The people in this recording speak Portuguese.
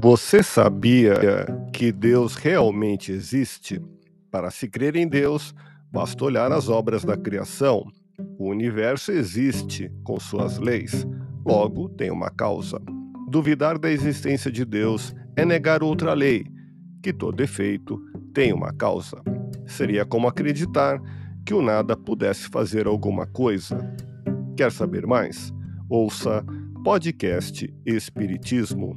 Você sabia que Deus realmente existe? Para se crer em Deus, basta olhar as obras da criação. O universo existe com suas leis, logo tem uma causa. Duvidar da existência de Deus é negar outra lei, que todo efeito tem uma causa. Seria como acreditar que o nada pudesse fazer alguma coisa. Quer saber mais? Ouça podcast Espiritismo.